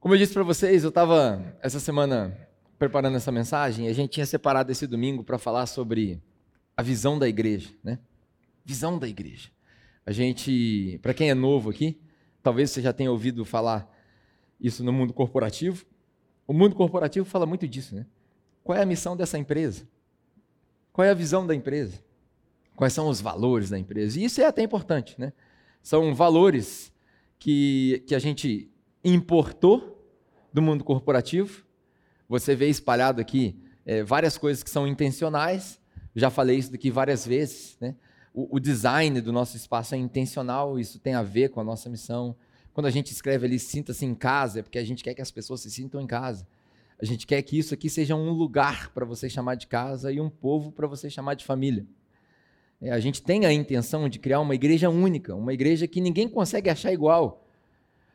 Como eu disse para vocês, eu estava essa semana preparando essa mensagem e a gente tinha separado esse domingo para falar sobre a visão da igreja, né? Visão da igreja. A gente, para quem é novo aqui, talvez você já tenha ouvido falar isso no mundo corporativo. O mundo corporativo fala muito disso, né? Qual é a missão dessa empresa? Qual é a visão da empresa? Quais são os valores da empresa? E isso é até importante, né? São valores que, que a gente importou do mundo corporativo. Você vê espalhado aqui é, várias coisas que são intencionais. Já falei isso aqui várias vezes. Né? O, o, design do nosso espaço é intencional, isso tem a ver com a nossa missão. Quando a gente escreve ali, sinta-se em casa, é porque a gente quer que as pessoas se sintam em casa. A gente quer que isso aqui seja um lugar para você chamar de casa e um povo para você chamar de família. É, a gente tem a intenção de criar uma igreja única, uma igreja que ninguém consegue achar igual.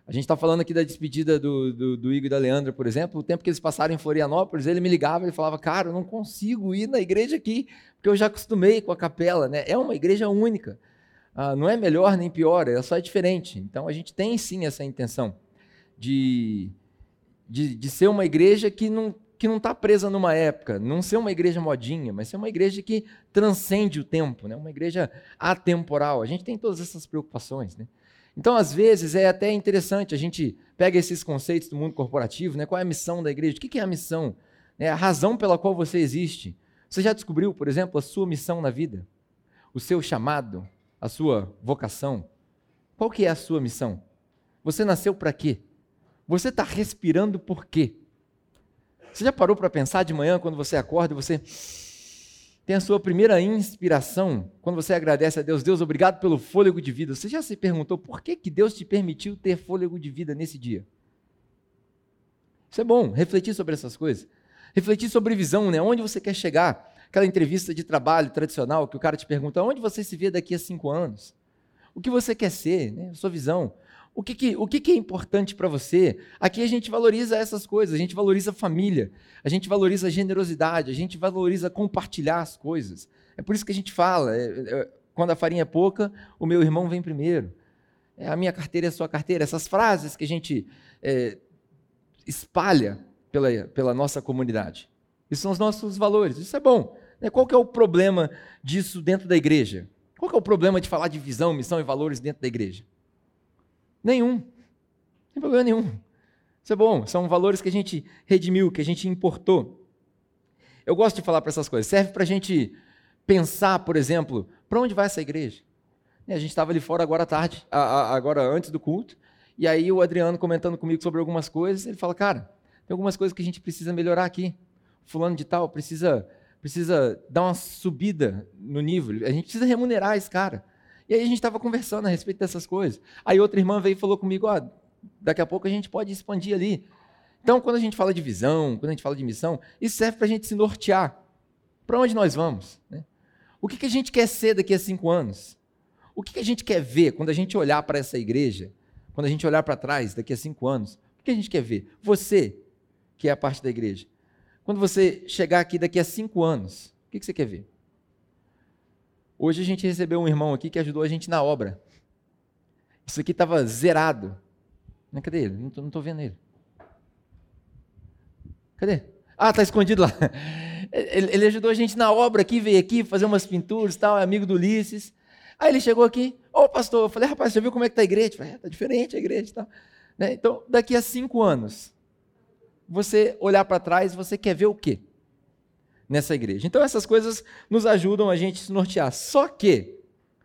A gente está falando aqui da despedida do, do, do, Igor e da Leandra, por exemplo. O tempo que eles passaram em Florianópolis, ele me ligava e falava: Cara, eu não consigo ir na igreja aqui, porque eu já acostumei com a capela. Né? É uma igreja única. Ah, não é melhor nem pior, é só diferente. Então a gente tem sim essa intenção de, de, de ser uma igreja que não que não está presa numa época, não ser uma igreja modinha, mas ser uma igreja que transcende o tempo, né? uma igreja atemporal. A gente tem todas essas preocupações. Né? Então, às vezes, é até interessante, a gente pega esses conceitos do mundo corporativo, né? qual é a missão da igreja? O que é a missão? É a razão pela qual você existe. Você já descobriu, por exemplo, a sua missão na vida? O seu chamado? A sua vocação? Qual que é a sua missão? Você nasceu para quê? Você está respirando por quê? Você já parou para pensar de manhã, quando você acorda e você tem a sua primeira inspiração, quando você agradece a Deus, Deus, obrigado pelo fôlego de vida. Você já se perguntou por que, que Deus te permitiu ter fôlego de vida nesse dia? Isso é bom, refletir sobre essas coisas. Refletir sobre visão, né? Onde você quer chegar? Aquela entrevista de trabalho tradicional que o cara te pergunta: onde você se vê daqui a cinco anos? O que você quer ser? Né? Sua visão. O que, que, o que, que é importante para você? Aqui a gente valoriza essas coisas, a gente valoriza a família, a gente valoriza a generosidade, a gente valoriza compartilhar as coisas. É por isso que a gente fala: é, é, quando a farinha é pouca, o meu irmão vem primeiro. É, a minha carteira é a sua carteira. Essas frases que a gente é, espalha pela, pela nossa comunidade. Isso são os nossos valores. Isso é bom. Né? Qual que é o problema disso dentro da igreja? Qual que é o problema de falar de visão, missão e valores dentro da igreja? Nenhum. Tem problema nenhum. Isso é bom. São valores que a gente redimiu, que a gente importou. Eu gosto de falar para essas coisas. Serve para a gente pensar, por exemplo, para onde vai essa igreja? A gente estava ali fora agora à tarde, agora antes do culto, e aí o Adriano comentando comigo sobre algumas coisas, ele fala, cara, tem algumas coisas que a gente precisa melhorar aqui. Fulano de tal precisa precisa dar uma subida no nível. A gente precisa remunerar esse cara. E aí a gente estava conversando a respeito dessas coisas. Aí outra irmã veio e falou comigo: ó, daqui a pouco a gente pode expandir ali. Então, quando a gente fala de visão, quando a gente fala de missão, isso serve para a gente se nortear. Para onde nós vamos? Né? O que, que a gente quer ser daqui a cinco anos? O que, que a gente quer ver quando a gente olhar para essa igreja? Quando a gente olhar para trás daqui a cinco anos? O que a gente quer ver? Você, que é a parte da igreja. Quando você chegar aqui daqui a cinco anos, o que, que você quer ver? Hoje a gente recebeu um irmão aqui que ajudou a gente na obra. Isso aqui estava zerado. Cadê ele? Não estou vendo ele. Cadê? Ah, está escondido lá. Ele, ele, ajudou a gente na obra aqui, veio aqui fazer umas pinturas tal, é amigo do Ulisses. Aí ele chegou aqui, ô oh, pastor, eu falei, rapaz, você viu como é que está a igreja? Está é, tá diferente a igreja e tal. Né? Então, daqui a cinco anos, você olhar para trás, você quer ver o quê? Nessa igreja. Então essas coisas nos ajudam a gente se nortear. Só que,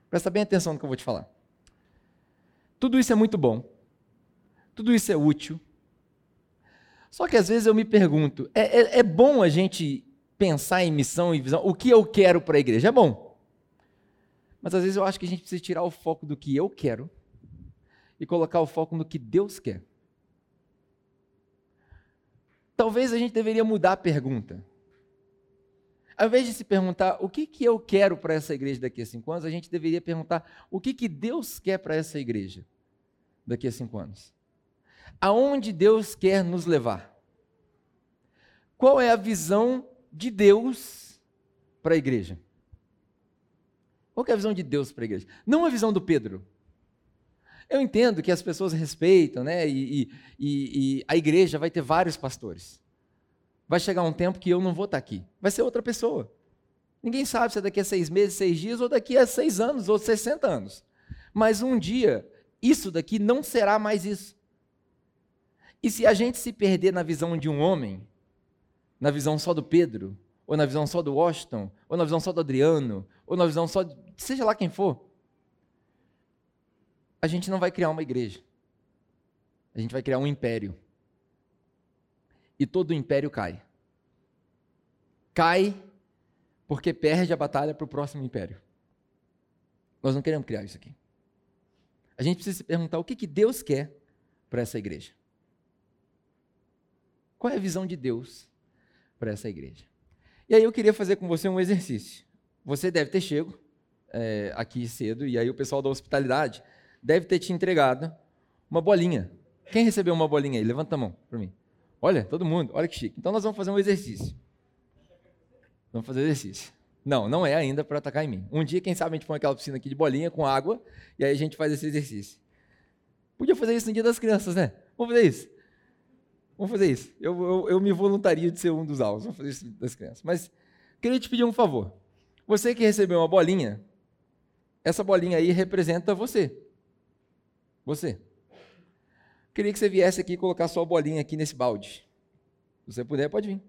presta bem atenção no que eu vou te falar. Tudo isso é muito bom. Tudo isso é útil. Só que às vezes eu me pergunto, é, é, é bom a gente pensar em missão e visão? O que eu quero para a igreja? É bom. Mas às vezes eu acho que a gente precisa tirar o foco do que eu quero e colocar o foco no que Deus quer. Talvez a gente deveria mudar a pergunta. Ao invés de se perguntar o que, que eu quero para essa igreja daqui a cinco anos, a gente deveria perguntar o que, que Deus quer para essa igreja daqui a cinco anos. Aonde Deus quer nos levar? Qual é a visão de Deus para a igreja? Qual é a visão de Deus para a igreja? Não a visão do Pedro. Eu entendo que as pessoas respeitam, né? E, e, e, a igreja vai ter vários pastores. Vai chegar um tempo que eu não vou estar aqui. Vai ser outra pessoa. Ninguém sabe se é daqui a seis meses, seis dias, ou daqui a seis anos, ou 60 anos. Mas um dia, isso daqui não será mais isso. E se a gente se perder na visão de um homem, na visão só do Pedro, ou na visão só do Washington, ou na visão só do Adriano, ou na visão só de seja lá quem for, a gente não vai criar uma igreja. A gente vai criar um império. E todo o império cai. Cai porque perde a batalha para o próximo império. Nós não queremos criar isso aqui. A gente precisa se perguntar o que, que Deus quer para essa igreja. Qual é a visão de Deus para essa igreja? E aí eu queria fazer com você um exercício. Você deve ter chego é, aqui cedo, e aí o pessoal da hospitalidade deve ter te entregado uma bolinha. Quem recebeu uma bolinha aí? Levanta a mão para mim. Olha, todo mundo, olha que chique. Então nós vamos fazer um exercício. Vamos fazer exercício. Não, não é ainda para atacar em mim. Um dia, quem sabe, a gente põe aquela piscina aqui de bolinha com água e aí a gente faz esse exercício. Podia fazer isso no dia das crianças, né? Vamos fazer isso. Vamos fazer isso. Eu, eu, eu me voluntario de ser um dos alvos. Vamos fazer isso das crianças. Mas queria te pedir um favor. Você que recebeu uma bolinha, essa bolinha aí representa você. Você. Queria que você viesse aqui e colocar sua bolinha aqui nesse balde. Se você puder, pode vir.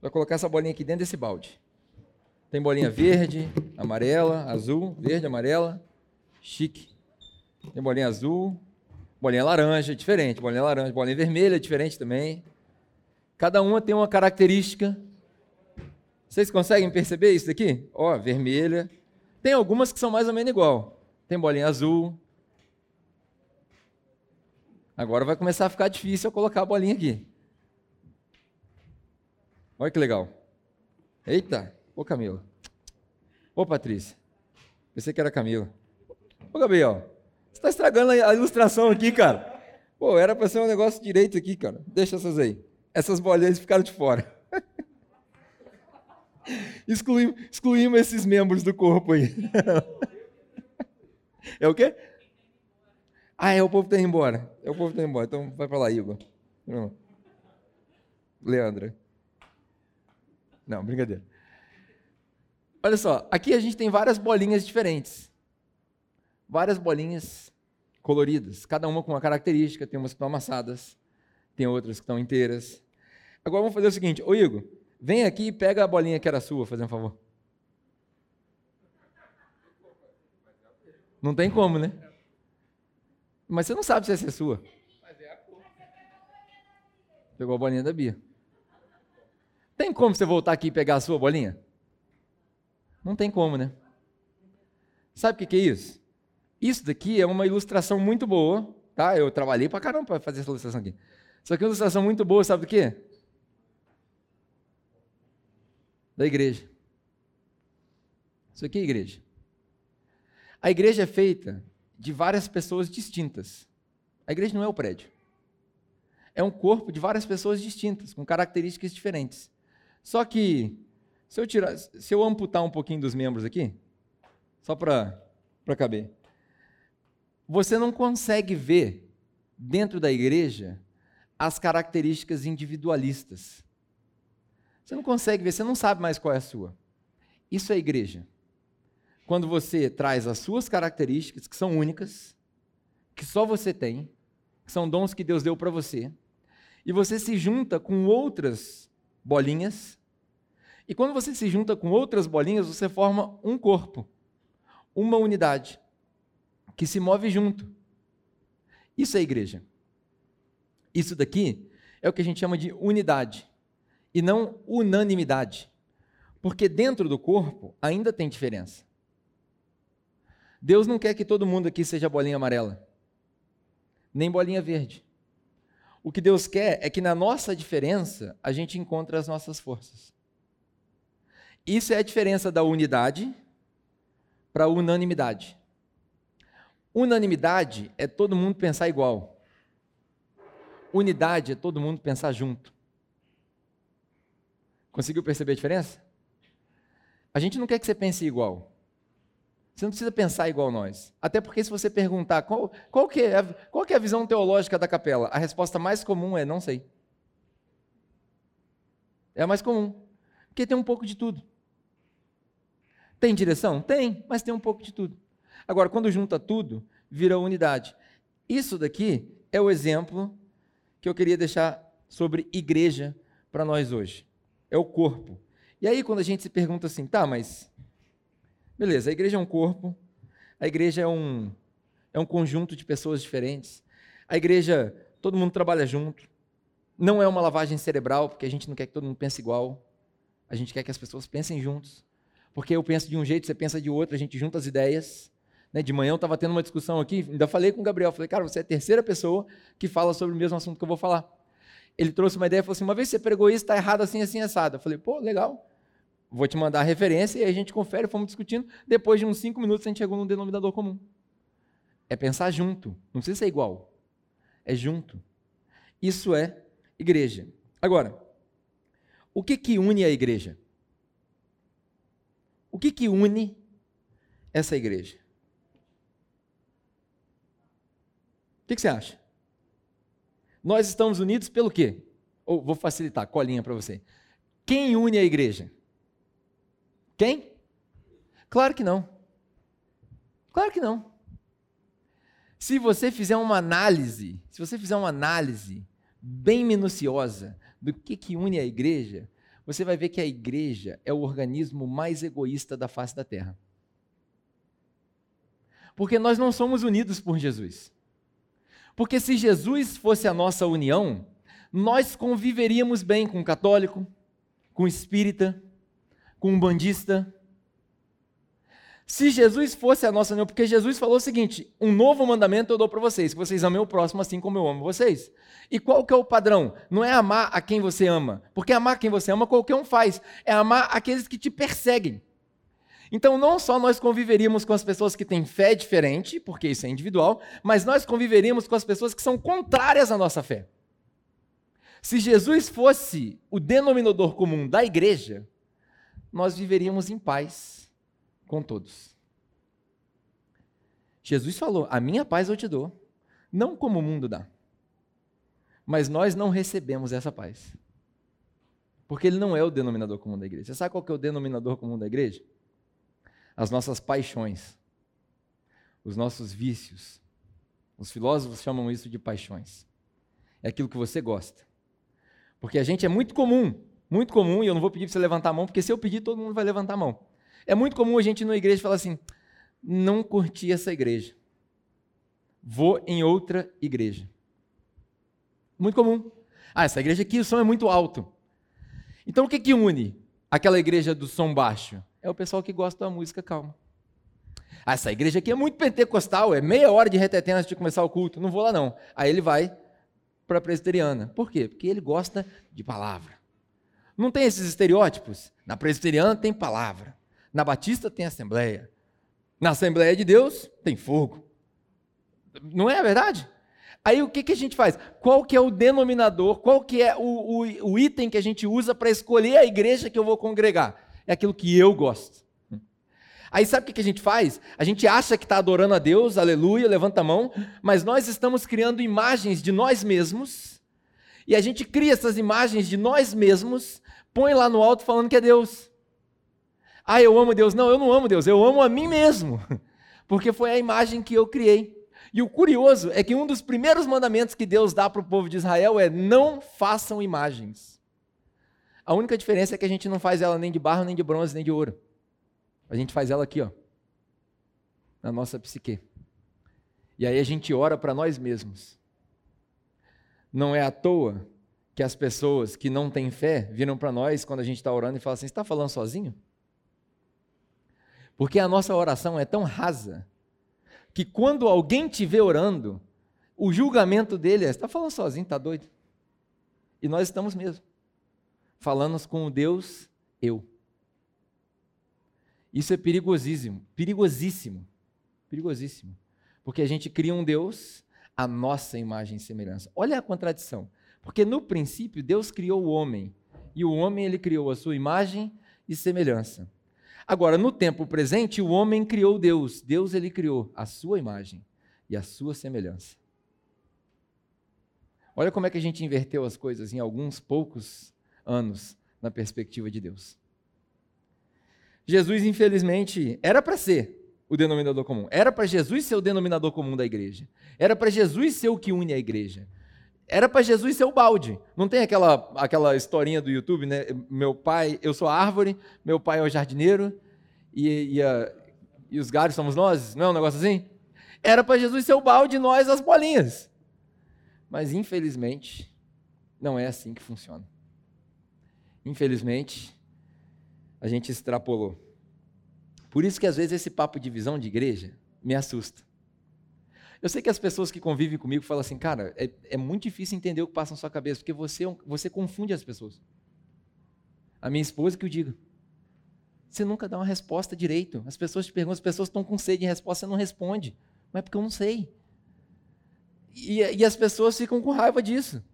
Vai colocar essa bolinha aqui dentro desse balde. Tem bolinha verde, amarela, azul, verde, amarela. Chique. Tem bolinha azul, bolinha laranja, diferente. Bolinha laranja, bolinha vermelha, diferente também. Cada uma tem uma característica. Vocês conseguem perceber isso daqui? Ó, vermelha. Tem algumas que são mais ou menos igual. Tem bolinha azul. Agora vai começar a ficar difícil eu colocar a bolinha aqui. Olha que legal. Eita. Ô Camila. Ô Patrícia. Pensei que era Camila. Ô Gabriel. Você está estragando a ilustração aqui, cara. Pô, era para ser um negócio direito aqui, cara. Deixa essas aí. Essas bolinhas ficaram de fora. excluímos, excluímos esses membros do corpo aí. é o quê? Ah, é o povo tá indo embora. É o povo tá indo embora. Então vai para lá, Igor. Leandra. Não, brincadeira. Olha só, aqui a gente tem várias bolinhas diferentes. Várias bolinhas coloridas, cada uma com uma característica, tem umas que estão amassadas, tem outras que estão inteiras. Agora vamos fazer o seguinte, ô Igor, vem aqui e pega a bolinha que era sua, fazer um favor. Não tem como, né? Mas você não sabe se essa é sua. Pegou a bolinha da Bia. Tem como você voltar aqui e pegar a sua bolinha? Não tem como, né? Sabe o que é isso? Isso daqui é uma ilustração muito boa, tá? Eu trabalhei pra caramba para fazer essa ilustração aqui. Só que é uma ilustração muito boa, sabe do quê? Da igreja. Isso aqui é igreja. A igreja é feita de várias pessoas distintas. A igreja não é o prédio. É um corpo de várias pessoas distintas, com características diferentes. Só que se eu tirar, se eu amputar um pouquinho dos membros aqui, só para caber, você não consegue ver dentro da igreja as características individualistas. Você não consegue ver, você não sabe mais qual é a sua. Isso é igreja. Quando você traz as suas características, que são únicas, que só você tem, que são dons que Deus deu para você, e você se junta com outras bolinhas e quando você se junta com outras bolinhas, você forma um corpo, uma unidade, que se move junto. Isso é igreja. Isso daqui é o que a gente chama de unidade, e não unanimidade. Porque dentro do corpo ainda tem diferença. Deus não quer que todo mundo aqui seja bolinha amarela, nem bolinha verde. O que Deus quer é que na nossa diferença a gente encontre as nossas forças. Isso é a diferença da unidade para a unanimidade. Unanimidade é todo mundo pensar igual. Unidade é todo mundo pensar junto. Conseguiu perceber a diferença? A gente não quer que você pense igual. Você não precisa pensar igual nós. Até porque se você perguntar qual, qual, que, é, qual que é a visão teológica da capela, a resposta mais comum é não sei. É a mais comum. Porque tem um pouco de tudo. Tem direção? Tem, mas tem um pouco de tudo. Agora, quando junta tudo, vira unidade. Isso daqui é o exemplo que eu queria deixar sobre igreja para nós hoje. É o corpo. E aí, quando a gente se pergunta assim, tá, mas. Beleza, a igreja é um corpo, a igreja é um, é um conjunto de pessoas diferentes, a igreja, todo mundo trabalha junto, não é uma lavagem cerebral, porque a gente não quer que todo mundo pense igual, a gente quer que as pessoas pensem juntos, porque eu penso de um jeito, você pensa de outro, a gente junta as ideias. Né? De manhã eu estava tendo uma discussão aqui, ainda falei com o Gabriel, falei, cara, você é a terceira pessoa que fala sobre o mesmo assunto que eu vou falar ele trouxe uma ideia e falou assim: uma vez você pregou isso, está errado assim, assim, assado. Eu falei, pô, legal. Vou te mandar a referência e a gente confere, fomos discutindo. Depois de uns cinco minutos a gente chegou num denominador comum. É pensar junto, não precisa ser igual. É junto. Isso é igreja. Agora, o que que une a igreja? O que que une essa igreja? O que, que você acha? Nós estamos unidos pelo quê? Ou vou facilitar, colinha para você. Quem une a igreja? Quem? Claro que não. Claro que não. Se você fizer uma análise, se você fizer uma análise bem minuciosa do que, que une a igreja, você vai ver que a igreja é o organismo mais egoísta da face da terra. Porque nós não somos unidos por Jesus. Porque se Jesus fosse a nossa união, nós conviveríamos bem com católico, com espírita, com o bandista. Se Jesus fosse a nossa união, porque Jesus falou o seguinte: um novo mandamento eu dou para vocês, que vocês amem o próximo assim como eu amo vocês. E qual que é o padrão? Não é amar a quem você ama, porque amar quem você ama qualquer um faz, é amar aqueles que te perseguem. Então, não só nós conviveríamos com as pessoas que têm fé diferente, porque isso é individual, mas nós conviveríamos com as pessoas que são contrárias à nossa fé. Se Jesus fosse o denominador comum da igreja, nós viveríamos em paz com todos. Jesus falou: A minha paz eu te dou, não como o mundo dá. Mas nós não recebemos essa paz. Porque ele não é o denominador comum da igreja. Você sabe qual que é o denominador comum da igreja? as nossas paixões, os nossos vícios. Os filósofos chamam isso de paixões. É aquilo que você gosta. Porque a gente é muito comum, muito comum, e eu não vou pedir para você levantar a mão, porque se eu pedir, todo mundo vai levantar a mão. É muito comum a gente ir na igreja e falar assim: não curti essa igreja. Vou em outra igreja. Muito comum. Ah, essa igreja aqui o som é muito alto. Então o que, que une aquela igreja do som baixo? é o pessoal que gosta da música calma. Ah, essa igreja aqui é muito pentecostal, é meia hora de retetém antes de começar o culto, não vou lá não. Aí ele vai para a presbiteriana. Por quê? Porque ele gosta de palavra. Não tem esses estereótipos? Na presbiteriana tem palavra, na batista tem assembleia, na Assembleia de Deus tem fogo. Não é a verdade? Aí o que, que a gente faz? Qual que é o denominador, qual que é o, o, o item que a gente usa para escolher a igreja que eu vou congregar? é aquilo que eu gosto. Aí sabe o que a gente faz? A gente acha que está adorando a Deus, aleluia, levanta a mão, mas nós estamos criando imagens de nós mesmos, e a gente cria essas imagens de nós mesmos, põe lá no alto falando que é Deus. Ah, eu amo Deus. Não, eu não amo Deus, eu amo a mim mesmo, porque foi a imagem que eu criei. E o curioso é que um dos primeiros mandamentos que Deus dá para o povo de Israel é: não façam imagens. A única diferença é que a gente não faz ela nem de barro, nem de bronze, nem de ouro. A gente faz ela aqui, ó, na nossa psique. E aí a gente ora para nós mesmos. Não é à toa que as pessoas que não têm fé viram para nós quando a gente está orando e falam assim: está falando sozinho? Porque a nossa oração é tão rasa que quando alguém te vê orando, o julgamento dele é: está falando sozinho, está doido? E nós estamos mesmo falando com o Deus eu. Isso é perigosíssimo, perigosíssimo, perigosíssimo. Porque a gente cria um Deus à nossa imagem e semelhança. Olha a contradição. Porque no princípio Deus criou o homem, e o homem ele criou a sua imagem e semelhança. Agora, no tempo presente, o homem criou Deus. Deus ele criou a sua imagem e a sua semelhança. Olha como é que a gente inverteu as coisas em alguns poucos anos na perspectiva de Deus. Jesus, infelizmente, era para ser o denominador comum. Era para Jesus ser o denominador comum da igreja. Era para Jesus ser o que une a igreja. Era para Jesus ser o balde. Não tem aquela, aquela historinha do YouTube, né? Meu pai, eu sou a árvore, meu pai é o jardineiro e, e, a, e os galhos somos nós. Não é um negócio assim? Era para Jesus ser o balde e nós as bolinhas. Mas infelizmente, não é assim que funciona. Infelizmente, a gente extrapolou. Por isso que às vezes esse papo de visão de igreja me assusta. Eu sei que as pessoas que convivem comigo falam assim, cara, é, é muito difícil entender o que passa na sua cabeça, porque você, é você confunde as pessoas. A minha esposa que eu diga. Você nunca dá uma resposta direito. As pessoas te perguntam, as pessoas estão com sede de resposta, você não responde. Mas é porque eu não sei. E, e as pessoas ficam com raiva disso.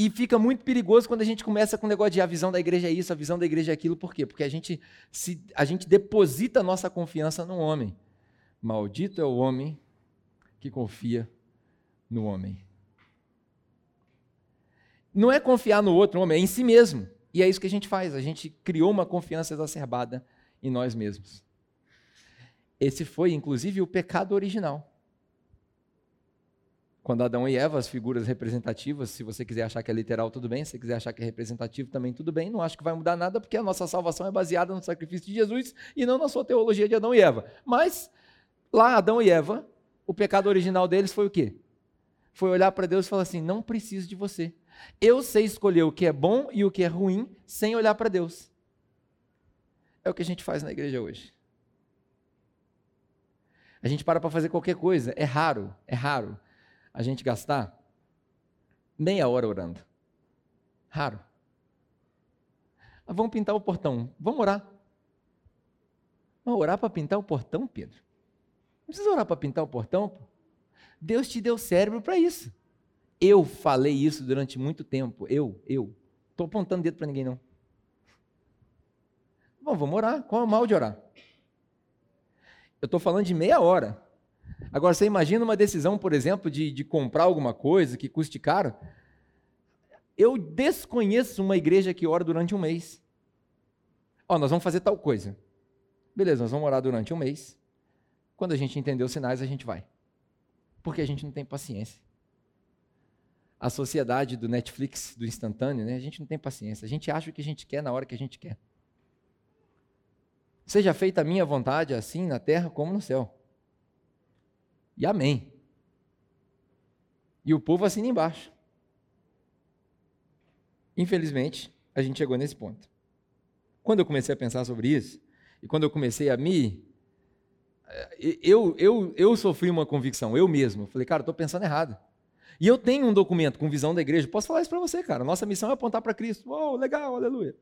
E fica muito perigoso quando a gente começa com o negócio de a visão da igreja é isso, a visão da igreja é aquilo. Por quê? Porque a gente, se, a gente deposita a nossa confiança no homem. Maldito é o homem que confia no homem. Não é confiar no outro homem, é em si mesmo. E é isso que a gente faz. A gente criou uma confiança exacerbada em nós mesmos. Esse foi, inclusive, o pecado original. Quando Adão e Eva, as figuras representativas, se você quiser achar que é literal, tudo bem. Se você quiser achar que é representativo, também tudo bem. Não acho que vai mudar nada, porque a nossa salvação é baseada no sacrifício de Jesus e não na sua teologia de Adão e Eva. Mas, lá, Adão e Eva, o pecado original deles foi o quê? Foi olhar para Deus e falar assim: não preciso de você. Eu sei escolher o que é bom e o que é ruim sem olhar para Deus. É o que a gente faz na igreja hoje. A gente para para fazer qualquer coisa. É raro, é raro a gente gastar meia hora orando. Raro. Ah, vamos pintar o portão. Vamos orar. Vamos orar para pintar o portão, Pedro? Não precisa orar para pintar o portão. Deus te deu cérebro para isso. Eu falei isso durante muito tempo. Eu, eu. Estou apontando dedo para ninguém, não. Bom, vamos orar. Qual é o mal de orar? Eu estou falando de meia hora. Agora, você imagina uma decisão, por exemplo, de, de comprar alguma coisa que custe caro. Eu desconheço uma igreja que ora durante um mês. Ó, oh, nós vamos fazer tal coisa. Beleza, nós vamos orar durante um mês. Quando a gente entender os sinais, a gente vai. Porque a gente não tem paciência. A sociedade do Netflix, do instantâneo, né? a gente não tem paciência. A gente acha o que a gente quer na hora que a gente quer. Seja feita a minha vontade, assim na terra como no céu. E amém. E o povo assina embaixo. Infelizmente, a gente chegou nesse ponto. Quando eu comecei a pensar sobre isso, e quando eu comecei a me. Eh, eu, eu, eu sofri uma convicção, eu mesmo. Falei, cara, estou pensando errado. E eu tenho um documento com visão da igreja. Posso falar isso para você, cara. Nossa missão é apontar para Cristo. Uou, legal, aleluia.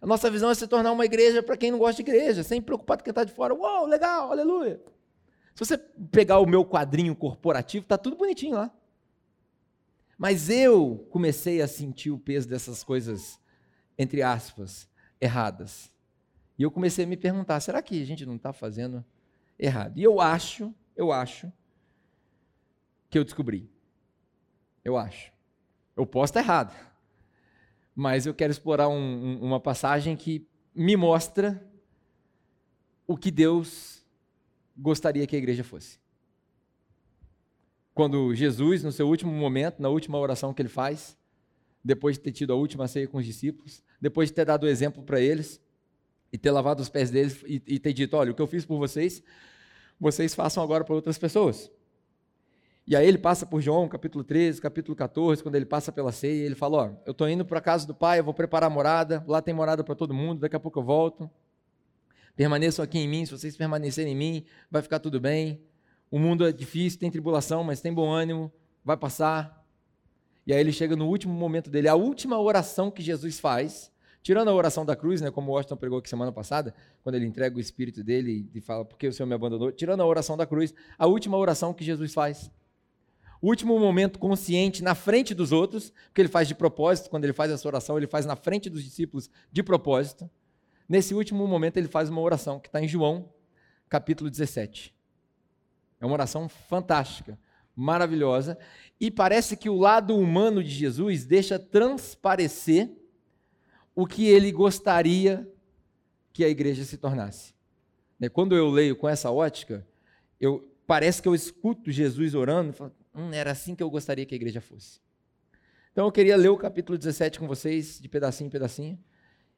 A nossa visão é se tornar uma igreja para quem não gosta de igreja, sem preocupar com quem está de fora. Uou, legal, aleluia. Se você pegar o meu quadrinho corporativo, está tudo bonitinho lá. Mas eu comecei a sentir o peso dessas coisas, entre aspas, erradas. E eu comecei a me perguntar: será que a gente não está fazendo errado? E eu acho, eu acho, que eu descobri. Eu acho. Eu posso estar errado. Mas eu quero explorar um, um, uma passagem que me mostra o que Deus gostaria que a igreja fosse. Quando Jesus, no seu último momento, na última oração que ele faz, depois de ter tido a última ceia com os discípulos, depois de ter dado o exemplo para eles, e ter lavado os pés deles e, e ter dito: olha, o que eu fiz por vocês, vocês façam agora para outras pessoas. E aí ele passa por João, capítulo 13, capítulo 14, quando ele passa pela ceia, ele fala: Ó, eu estou indo para a casa do pai, eu vou preparar a morada, lá tem morada para todo mundo, daqui a pouco eu volto. Permaneçam aqui em mim, se vocês permanecerem em mim, vai ficar tudo bem. O mundo é difícil, tem tribulação, mas tem bom ânimo, vai passar. E aí ele chega no último momento dele, a última oração que Jesus faz, tirando a oração da cruz, né, como o Washington pregou aqui semana passada, quando ele entrega o espírito dele e fala, por que o Senhor me abandonou? Tirando a oração da cruz, a última oração que Jesus faz. Último momento consciente na frente dos outros, porque ele faz de propósito, quando ele faz essa oração, ele faz na frente dos discípulos de propósito nesse último momento ele faz uma oração que está em João, capítulo 17. É uma oração fantástica, maravilhosa, e parece que o lado humano de Jesus deixa transparecer o que ele gostaria que a igreja se tornasse. Né, quando eu leio com essa ótica, eu, parece que eu escuto Jesus orando e falo, hum, era assim que eu gostaria que a igreja fosse. Então eu queria ler o capítulo 17 com vocês, de pedacinho em pedacinho,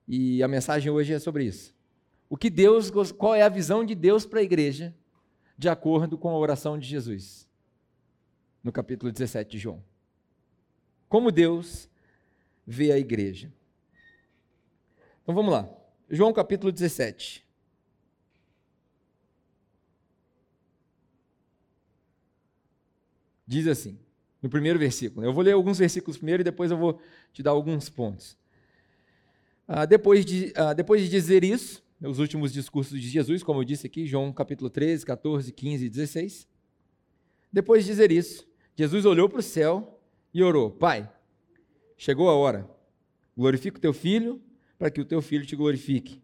e a mensagem hoje é sobre isso. O que Deus, qual é a visão de Deus para a igreja, de acordo com a oração de Jesus, no capítulo 17 de João. Como Deus vê a igreja. Então vamos lá. João capítulo 17. Diz assim, no primeiro versículo. Eu vou ler alguns versículos primeiro e depois eu vou te dar alguns pontos. Ah, depois, de, ah, depois de dizer isso, os últimos discursos de Jesus, como eu disse aqui, João capítulo 13, 14, 15 e 16. Depois de dizer isso, Jesus olhou para o céu e orou: Pai, chegou a hora, glorifica o teu filho, para que o teu filho te glorifique.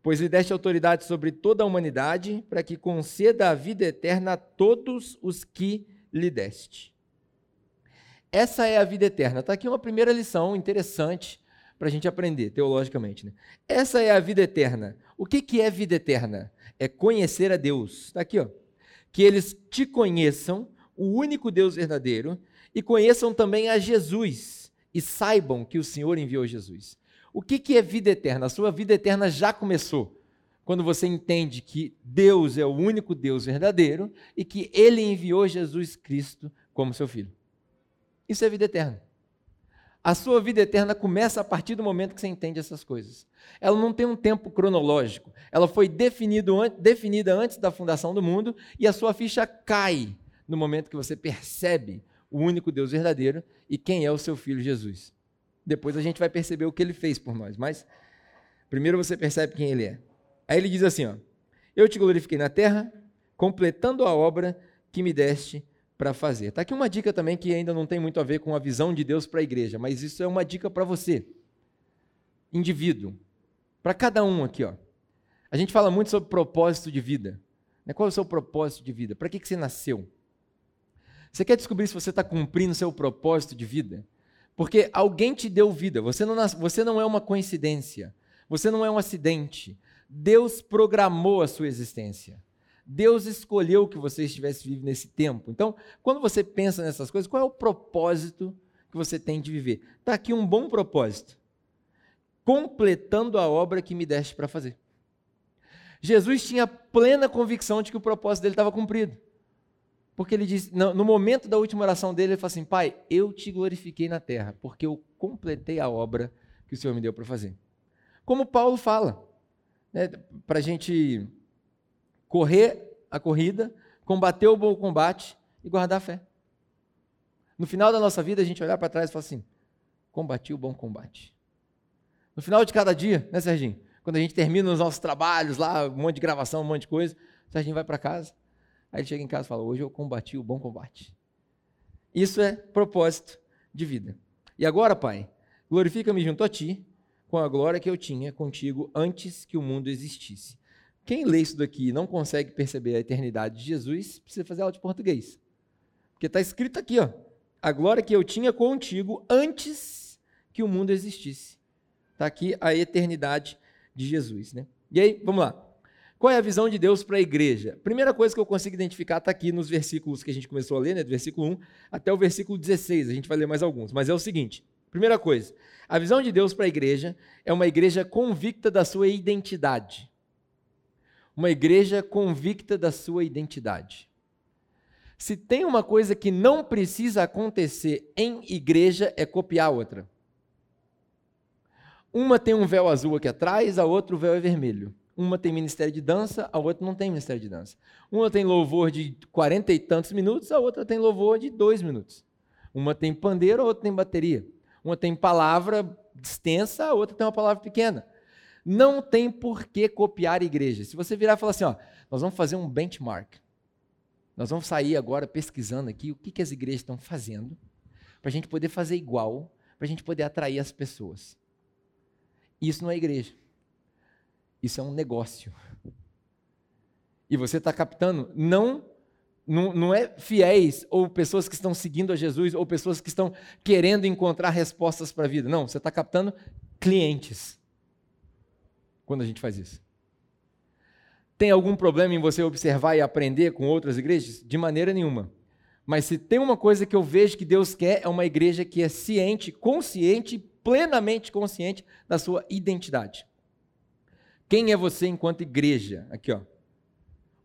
Pois lhe deste autoridade sobre toda a humanidade, para que conceda a vida eterna a todos os que lhe deste. Essa é a vida eterna. Está aqui uma primeira lição interessante para a gente aprender teologicamente. Né? Essa é a vida eterna. O que, que é vida eterna? É conhecer a Deus. Está aqui, ó. Que eles te conheçam, o único Deus verdadeiro, e conheçam também a Jesus, e saibam que o Senhor enviou Jesus. O que, que é vida eterna? A sua vida eterna já começou quando você entende que Deus é o único Deus verdadeiro e que Ele enviou Jesus Cristo como seu filho. Isso é vida eterna. A sua vida eterna começa a partir do momento que você entende essas coisas. Ela não tem um tempo cronológico. Ela foi definida antes da fundação do mundo e a sua ficha cai no momento que você percebe o único Deus verdadeiro e quem é o seu filho Jesus. Depois a gente vai perceber o que ele fez por nós, mas primeiro você percebe quem ele é. Aí ele diz assim: ó, Eu te glorifiquei na terra, completando a obra que me deste para fazer. Está aqui uma dica também que ainda não tem muito a ver com a visão de Deus para a igreja, mas isso é uma dica para você, indivíduo, para cada um aqui. Ó. A gente fala muito sobre propósito de vida. Né? Qual é o seu propósito de vida? Para que, que você nasceu? Você quer descobrir se você está cumprindo o seu propósito de vida? Porque alguém te deu vida, você não, você não é uma coincidência, você não é um acidente, Deus programou a sua existência. Deus escolheu que você estivesse vivo nesse tempo. Então, quando você pensa nessas coisas, qual é o propósito que você tem de viver? Está aqui um bom propósito. Completando a obra que me deste para fazer. Jesus tinha plena convicção de que o propósito dele estava cumprido. Porque ele disse, no momento da última oração dele, ele falou assim: Pai, eu te glorifiquei na terra, porque eu completei a obra que o Senhor me deu para fazer. Como Paulo fala, né, para a gente correr a corrida, combater o bom combate e guardar a fé. No final da nossa vida, a gente olhar para trás e falar assim: combati o bom combate. No final de cada dia, né, Serginho? Quando a gente termina os nossos trabalhos lá, um monte de gravação, um monte de coisa, o Serginho vai para casa, aí ele chega em casa e fala: Hoje eu combati o bom combate. Isso é propósito de vida. E agora, Pai, glorifica-me junto a Ti, com a glória que eu tinha contigo antes que o mundo existisse. Quem lê isso daqui e não consegue perceber a eternidade de Jesus, precisa fazer aula de português. Porque está escrito aqui, ó, a glória que eu tinha contigo antes que o mundo existisse. Está aqui a eternidade de Jesus. Né? E aí, vamos lá. Qual é a visão de Deus para a igreja? Primeira coisa que eu consigo identificar está aqui nos versículos que a gente começou a ler, né, do versículo 1 até o versículo 16. A gente vai ler mais alguns, mas é o seguinte: Primeira coisa, a visão de Deus para a igreja é uma igreja convicta da sua identidade. Uma igreja convicta da sua identidade. Se tem uma coisa que não precisa acontecer em igreja, é copiar a outra. Uma tem um véu azul aqui atrás, a outra o véu é vermelho. Uma tem ministério de dança, a outra não tem ministério de dança. Uma tem louvor de quarenta e tantos minutos, a outra tem louvor de dois minutos. Uma tem pandeiro, a outra tem bateria. Uma tem palavra extensa, a outra tem uma palavra pequena. Não tem por que copiar a igreja. Se você virar e falar assim, ó, nós vamos fazer um benchmark. Nós vamos sair agora pesquisando aqui o que, que as igrejas estão fazendo, para a gente poder fazer igual, para a gente poder atrair as pessoas. Isso não é igreja. Isso é um negócio. E você está captando, não, não, não é fiéis ou pessoas que estão seguindo a Jesus ou pessoas que estão querendo encontrar respostas para a vida. Não, você está captando clientes quando a gente faz isso. Tem algum problema em você observar e aprender com outras igrejas? De maneira nenhuma. Mas se tem uma coisa que eu vejo que Deus quer, é uma igreja que é ciente, consciente, plenamente consciente da sua identidade. Quem é você enquanto igreja? Aqui, ó.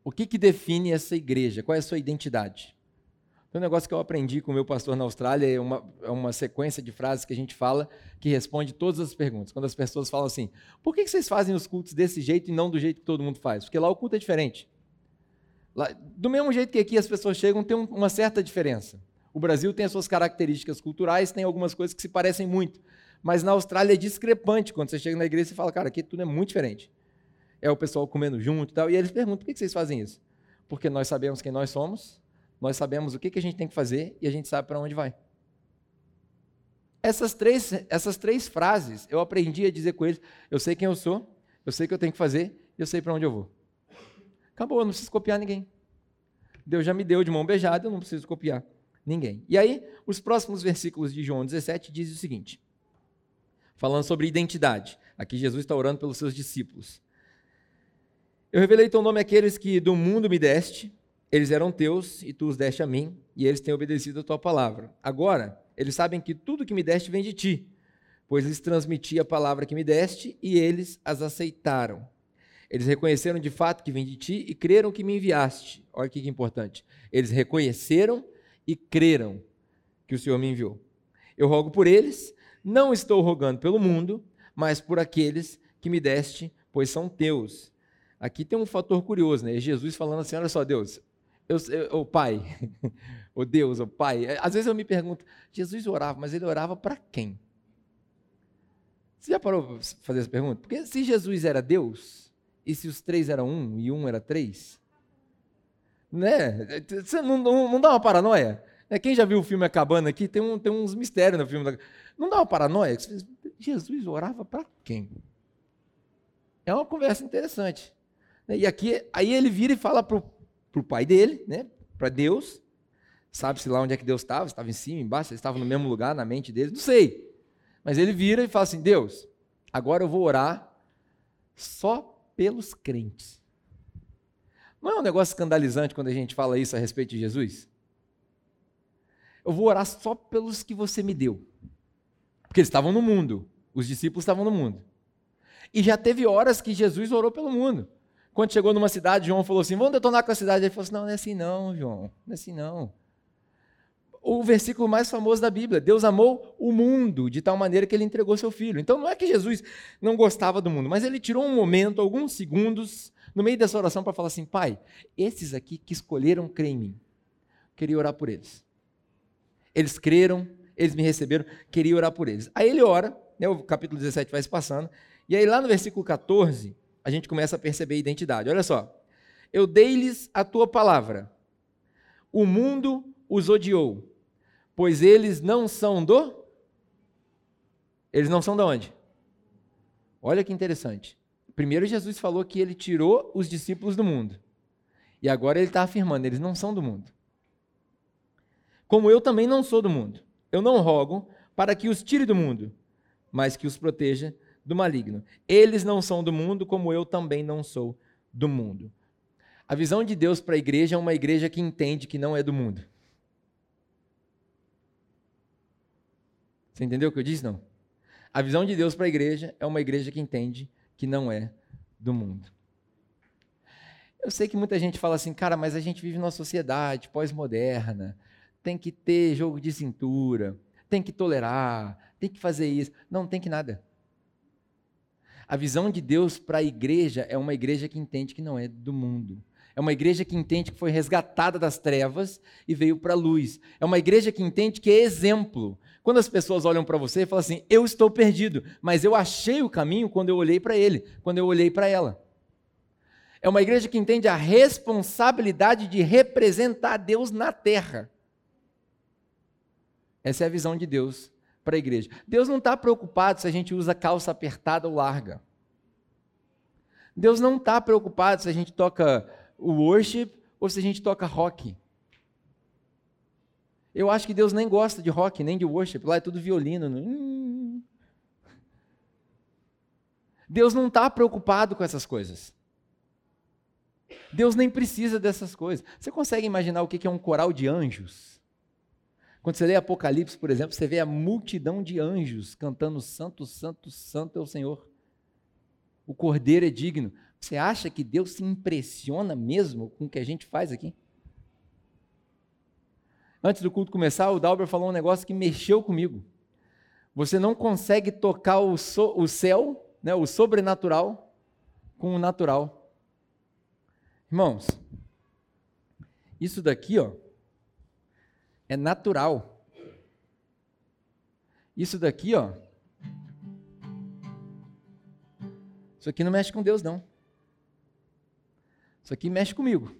O que, que define essa igreja? Qual é a sua identidade? Tem um negócio que eu aprendi com o meu pastor na Austrália, é uma, é uma sequência de frases que a gente fala que responde todas as perguntas. Quando as pessoas falam assim, por que, vocês fazem os cultos desse jeito e não do jeito que todo mundo faz? Porque lá o culto é diferente. Lá, do mesmo jeito que aqui as pessoas chegam, tem um, uma certa diferença. O Brasil tem as suas características culturais, tem algumas coisas que se parecem muito. Mas na Austrália é discrepante. Quando você chega na igreja, você fala, cara, aqui tudo é muito diferente. É o pessoal comendo junto e tal. E eles perguntam, por que vocês fazem isso? Porque nós sabemos quem nós somos, nós sabemos o que, a gente tem que fazer e a gente sabe para onde vai. Essas três, essas três frases eu aprendi a dizer com eles: eu sei quem eu sou, eu sei o que eu tenho que fazer e eu sei para onde eu vou. Acabou, eu não preciso copiar ninguém. Deus já me deu de mão beijada, eu não preciso copiar ninguém. E aí, os próximos versículos de João 17 dizem o seguinte: falando sobre identidade. Aqui Jesus está orando pelos seus discípulos. Eu revelei teu nome àqueles que do mundo me deste, eles eram teus e tu os deste a mim, e eles têm obedecido a tua palavra. Agora, eles sabem que tudo que me deste vem de ti, pois lhes transmiti a palavra que me deste e eles as aceitaram. Eles reconheceram de fato que vem de ti e creram que me enviaste. Olha que importante. Eles reconheceram e creram que o Senhor me enviou. Eu rogo por eles, não estou rogando pelo mundo, mas por aqueles que me deste, pois são teus. Aqui tem um fator curioso, né? Jesus falando assim: olha só, Deus, eu, eu, o Pai, o Deus, o Pai. É, às vezes eu me pergunto, Jesus orava, mas ele orava para quem? Você já parou para fazer essa pergunta? Porque se Jesus era Deus, e se os três eram um e um era três, né? Você não, não, não dá uma paranoia? Né? Quem já viu o filme Acabando aqui, tem, um, tem uns mistérios no filme. Não dá uma paranoia? Jesus orava para quem? É uma conversa interessante. E aqui, aí ele vira e fala para para o pai dele, né? para Deus. Sabe-se lá onde é que Deus estava, estava em cima, embaixo, estava no mesmo lugar, na mente dele, não sei. Mas ele vira e fala assim: Deus, agora eu vou orar só pelos crentes. Não é um negócio escandalizante quando a gente fala isso a respeito de Jesus? Eu vou orar só pelos que você me deu. Porque eles estavam no mundo, os discípulos estavam no mundo. E já teve horas que Jesus orou pelo mundo. Quando chegou numa cidade, João falou assim: vamos detonar com a cidade. Ele falou assim: não, não é assim não, João, não é assim não. O versículo mais famoso da Bíblia: Deus amou o mundo de tal maneira que ele entregou seu filho. Então não é que Jesus não gostava do mundo, mas ele tirou um momento, alguns segundos, no meio dessa oração para falar assim: Pai, esses aqui que escolheram crer em mim, queria orar por eles. Eles creram, eles me receberam, queria orar por eles. Aí ele ora, né, o capítulo 17 vai se passando, e aí lá no versículo 14 a gente começa a perceber a identidade. Olha só. Eu dei-lhes a tua palavra. O mundo os odiou, pois eles não são do. Eles não são de onde? Olha que interessante. Primeiro, Jesus falou que ele tirou os discípulos do mundo. E agora ele está afirmando: eles não são do mundo. Como eu também não sou do mundo. Eu não rogo para que os tire do mundo, mas que os proteja do maligno. Eles não são do mundo, como eu também não sou do mundo. A visão de Deus para a igreja é uma igreja que entende que não é do mundo. Você entendeu o que eu disse? Não. A visão de Deus para a igreja é uma igreja que entende que não é do mundo. Eu sei que muita gente fala assim, cara, mas a gente vive numa sociedade pós-moderna, tem que ter jogo de cintura, tem que tolerar, tem que fazer isso. Não, não tem que nada. A visão de Deus para a igreja é uma igreja que entende que não é do mundo. É uma igreja que entende que foi resgatada das trevas e veio para a luz. É uma igreja que entende que é exemplo. Quando as pessoas olham para você e falam assim: Eu estou perdido, mas eu achei o caminho quando eu olhei para ele, quando eu olhei para ela. É uma igreja que entende a responsabilidade de representar Deus na terra. Essa é a visão de Deus para a igreja. Deus não está preocupado se a gente usa calça apertada ou larga. Deus não está preocupado se a gente toca o worship ou se a gente toca rock. Eu acho que Deus nem gosta de rock, nem de worship. Lá é tudo violino. Hum. Deus não está preocupado com essas coisas. Deus nem precisa dessas coisas. Você consegue imaginar o que é um coral de anjos? Quando você lê Apocalipse, por exemplo, você vê a multidão de anjos cantando Santo, Santo, Santo é o Senhor. O Cordeiro é digno. Você acha que Deus se impressiona mesmo com o que a gente faz aqui? Antes do culto começar, o Dalber falou um negócio que mexeu comigo. Você não consegue tocar o, so, o céu, né, o sobrenatural, com o natural. Irmãos, isso daqui, ó, é natural. Isso daqui, ó, isso aqui não mexe com Deus, não. Isso aqui mexe comigo.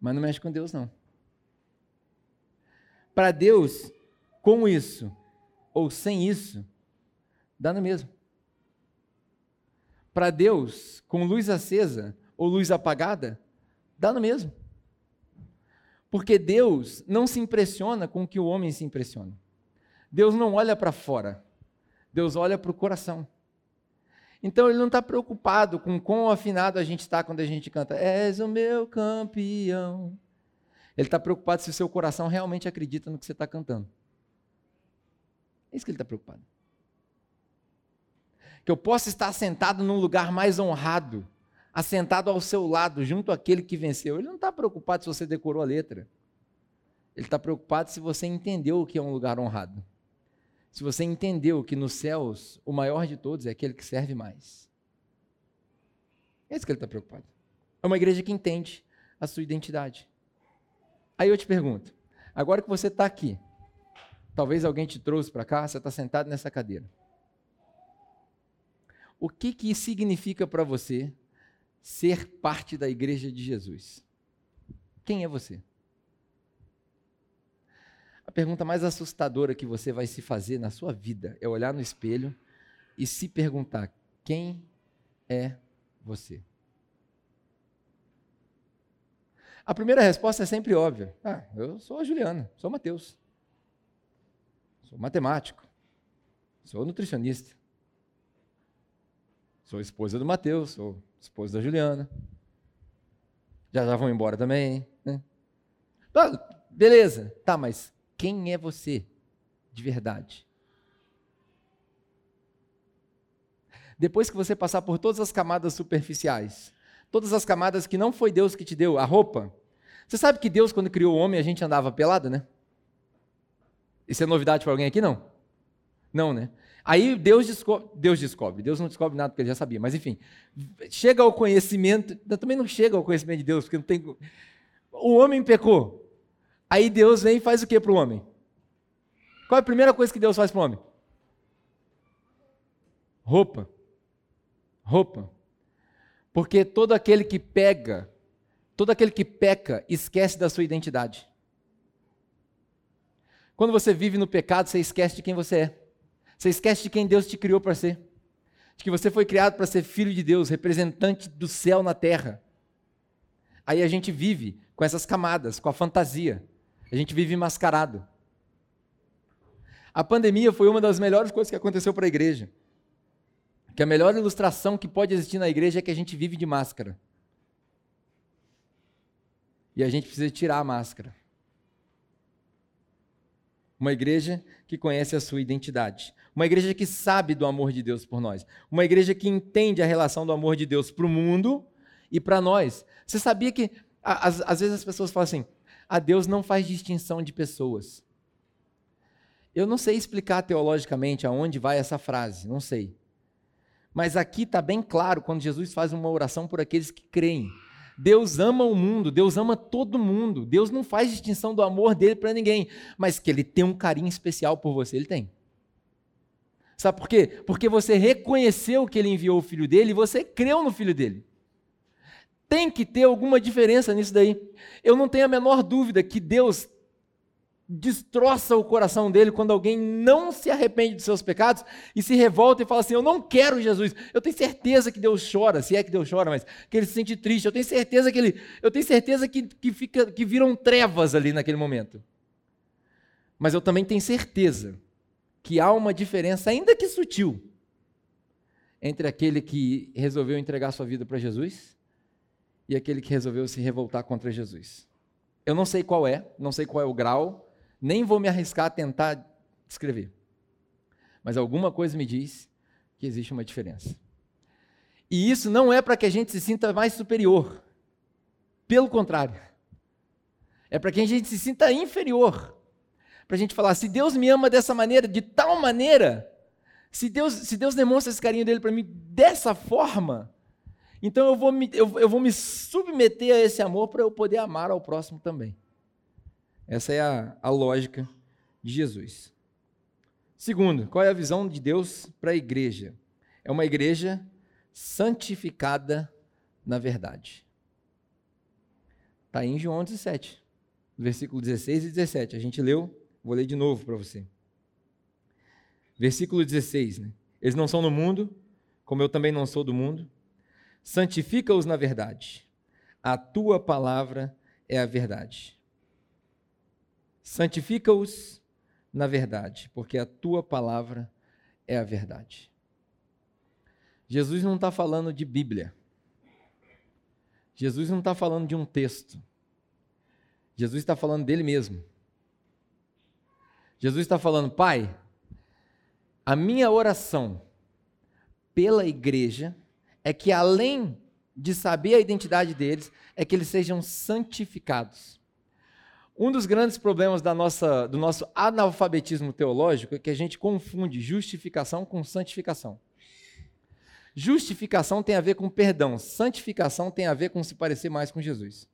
Mas não mexe com Deus, não. Para Deus, com isso ou sem isso, dá no mesmo. Para Deus, com luz acesa ou luz apagada, dá no mesmo. Porque Deus não se impressiona com o que o homem se impressiona. Deus não olha para fora, Deus olha para o coração. Então ele não está preocupado com quão afinado a gente está quando a gente canta, És o meu campeão. Ele está preocupado se o seu coração realmente acredita no que você está cantando. É isso que ele está preocupado. Que eu possa estar sentado num lugar mais honrado, assentado ao seu lado, junto àquele que venceu. Ele não está preocupado se você decorou a letra. Ele está preocupado se você entendeu o que é um lugar honrado. Se você entendeu que nos céus o maior de todos é aquele que serve mais. É isso que ele está preocupado. É uma igreja que entende a sua identidade. Aí eu te pergunto, agora que você está aqui, talvez alguém te trouxe para cá, você está sentado nessa cadeira. O que que significa para você ser parte da igreja de Jesus? Quem é você? A pergunta mais assustadora que você vai se fazer na sua vida é olhar no espelho e se perguntar: quem é você? A primeira resposta é sempre óbvia. Ah, eu sou a Juliana, sou Mateus. Sou matemático. Sou nutricionista. Sou esposa do Mateus, sou esposa da Juliana. Já já vão embora também. Né? Tá, beleza. Tá, mas quem é você de verdade? Depois que você passar por todas as camadas superficiais, todas as camadas que não foi Deus que te deu, a roupa. Você sabe que Deus, quando criou o homem, a gente andava pelado, né? Isso é novidade para alguém aqui? Não. Não, né? Aí Deus descobre, Deus descobre, Deus não descobre nada porque ele já sabia, mas enfim, chega ao conhecimento, também não chega ao conhecimento de Deus, porque não tem. O homem pecou. Aí Deus vem e faz o que para o homem? Qual é a primeira coisa que Deus faz para o homem? Roupa. Roupa. Porque todo aquele que pega, todo aquele que peca, esquece da sua identidade. Quando você vive no pecado, você esquece de quem você é. Você esquece de quem Deus te criou para ser. De que você foi criado para ser filho de Deus, representante do céu na terra. Aí a gente vive com essas camadas, com a fantasia. A gente vive mascarado. A pandemia foi uma das melhores coisas que aconteceu para a igreja que a melhor ilustração que pode existir na igreja é que a gente vive de máscara. E a gente precisa tirar a máscara. Uma igreja que conhece a sua identidade. Uma igreja que sabe do amor de Deus por nós. Uma igreja que entende a relação do amor de Deus para o mundo e para nós. Você sabia que, às, às vezes, as pessoas falam assim: a ah, Deus não faz distinção de pessoas. Eu não sei explicar teologicamente aonde vai essa frase, não sei. Mas aqui está bem claro quando Jesus faz uma oração por aqueles que creem. Deus ama o mundo, Deus ama todo mundo. Deus não faz distinção do amor dele para ninguém, mas que ele tem um carinho especial por você, ele tem. Sabe por quê? Porque você reconheceu que ele enviou o filho dele e você creu no filho dele. Tem que ter alguma diferença nisso daí. Eu não tenho a menor dúvida que Deus destroça o coração dele quando alguém não se arrepende dos seus pecados e se revolta e fala assim: Eu não quero Jesus. Eu tenho certeza que Deus chora, se é que Deus chora, mas que ele se sente triste. Eu tenho certeza que ele, eu tenho certeza que, que, fica, que viram trevas ali naquele momento. Mas eu também tenho certeza que há uma diferença, ainda que sutil, entre aquele que resolveu entregar sua vida para Jesus e aquele que resolveu se revoltar contra Jesus. Eu não sei qual é, não sei qual é o grau, nem vou me arriscar a tentar descrever. Mas alguma coisa me diz que existe uma diferença. E isso não é para que a gente se sinta mais superior. Pelo contrário. É para que a gente se sinta inferior. Para a gente falar, se Deus me ama dessa maneira, de tal maneira, se Deus, se Deus demonstra esse carinho dele para mim dessa forma, então eu vou, me, eu, eu vou me submeter a esse amor para eu poder amar ao próximo também. Essa é a, a lógica de Jesus. Segundo, qual é a visão de Deus para a igreja? É uma igreja santificada na verdade. Está em João 17, versículo 16 e 17. A gente leu, vou ler de novo para você. Versículo 16. Né? Eles não são no mundo, como eu também não sou do mundo. Santifica-os na verdade. A tua palavra é a verdade. Santifica-os na verdade, porque a tua palavra é a verdade. Jesus não está falando de Bíblia. Jesus não está falando de um texto. Jesus está falando dele mesmo. Jesus está falando, Pai, a minha oração pela igreja é que, além de saber a identidade deles, é que eles sejam santificados. Um dos grandes problemas nossa, do nosso analfabetismo teológico é que a gente confunde justificação com santificação. Justificação tem a ver com perdão, santificação tem a ver com se parecer mais com Jesus.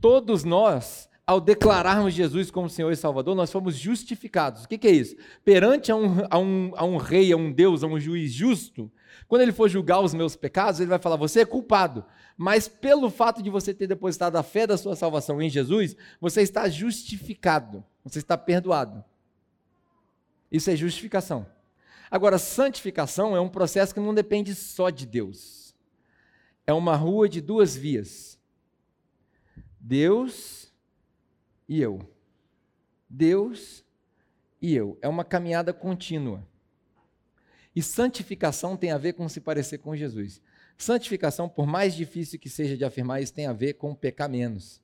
Todos nós, ao declararmos Jesus como Senhor e Salvador, nós fomos justificados. O que, que é isso? Perante a um, a, um, a um rei, a um Deus, a um juiz justo, quando ele for julgar os meus pecados, ele vai falar: você é culpado. Mas pelo fato de você ter depositado a fé da sua salvação em Jesus, você está justificado, você está perdoado. Isso é justificação. Agora, santificação é um processo que não depende só de Deus. É uma rua de duas vias. Deus e eu. Deus e eu. É uma caminhada contínua. E santificação tem a ver com se parecer com Jesus. Santificação, por mais difícil que seja de afirmar, isso tem a ver com pecar menos.